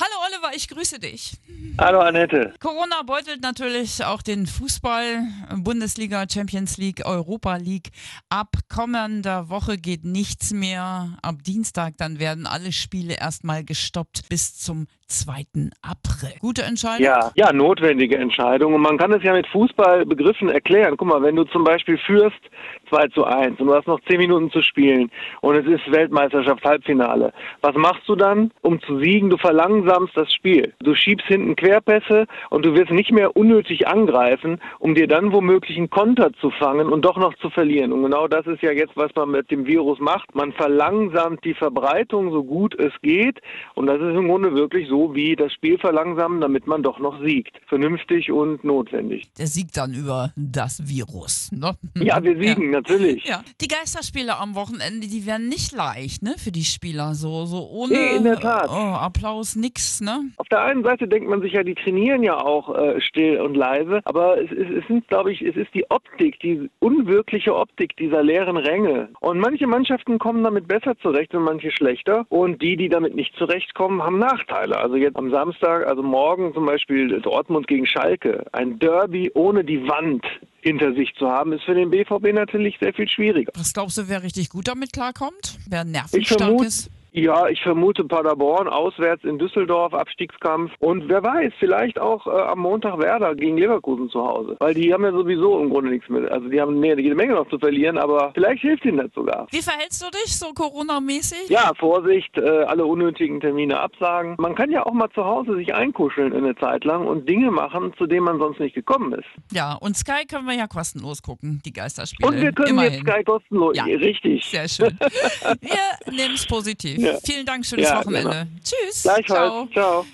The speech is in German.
Hallo Oliver, ich grüße dich. Hallo Annette. Corona beutelt natürlich auch den Fußball, Bundesliga, Champions League, Europa League. Ab kommender Woche geht nichts mehr. Ab Dienstag dann werden alle Spiele erstmal gestoppt bis zum 2. April. Gute Entscheidung? Ja, ja, notwendige Entscheidung. Und man kann es ja mit Fußballbegriffen erklären. Guck mal, wenn du zum Beispiel führst 2 zu 1 und du hast noch 10 Minuten zu spielen und es ist Weltmeisterschaft Halbfinale. Was machst du dann, um zu siegen? Du verlangsamst das Spiel. Du schiebst hinten Querpässe und du wirst nicht mehr unnötig angreifen, um dir dann womöglich einen Konter zu fangen und doch noch zu verlieren. Und genau das ist ja jetzt, was man mit dem Virus macht. Man verlangsamt die Verbreitung so gut es geht und das ist im Grunde wirklich so wie das Spiel verlangsamen, damit man doch noch siegt. Vernünftig und notwendig. Der siegt dann über das Virus. Ne? Ja, wir siegen, ja. natürlich. Ja, die Geisterspiele am Wochenende, die werden nicht leicht, ne, für die Spieler. So, so ohne Nee, in der Tat. Oh, Applaus, nix, ne? Auf der einen Seite denkt man sich ja, die trainieren ja auch äh, still und leise, aber es, es, es sind, glaube ich, es ist die Optik, die unwirkliche Optik dieser leeren Ränge. Und manche Mannschaften kommen damit besser zurecht und manche schlechter. Und die, die damit nicht zurechtkommen, haben Nachteile. Also jetzt am Samstag, also morgen zum Beispiel Dortmund gegen Schalke, ein Derby ohne die Wand hinter sich zu haben, ist für den BVB natürlich sehr viel schwieriger. Was glaubst du, wer richtig gut damit klarkommt? Wer nervenstark ist? Ja, ich vermute Paderborn auswärts in Düsseldorf, Abstiegskampf. Und wer weiß, vielleicht auch äh, am Montag Werder gegen Leverkusen zu Hause. Weil die haben ja sowieso im Grunde nichts mit. Also die haben nee, jede Menge noch zu verlieren, aber vielleicht hilft ihnen das sogar. Wie verhältst du dich so Corona-mäßig? Ja, Vorsicht, äh, alle unnötigen Termine absagen. Man kann ja auch mal zu Hause sich einkuscheln eine Zeit lang und Dinge machen, zu denen man sonst nicht gekommen ist. Ja, und Sky können wir ja kostenlos gucken, die Geisterspiele. Und wir können Immerhin. jetzt Sky kostenlos. Ja. Richtig. Sehr schön. Wir nehmen es positiv. Ja. Vielen Dank, schönes Ja, Wochenende. genau. Tschüss. Gleichfalls. Ciao. Ciao.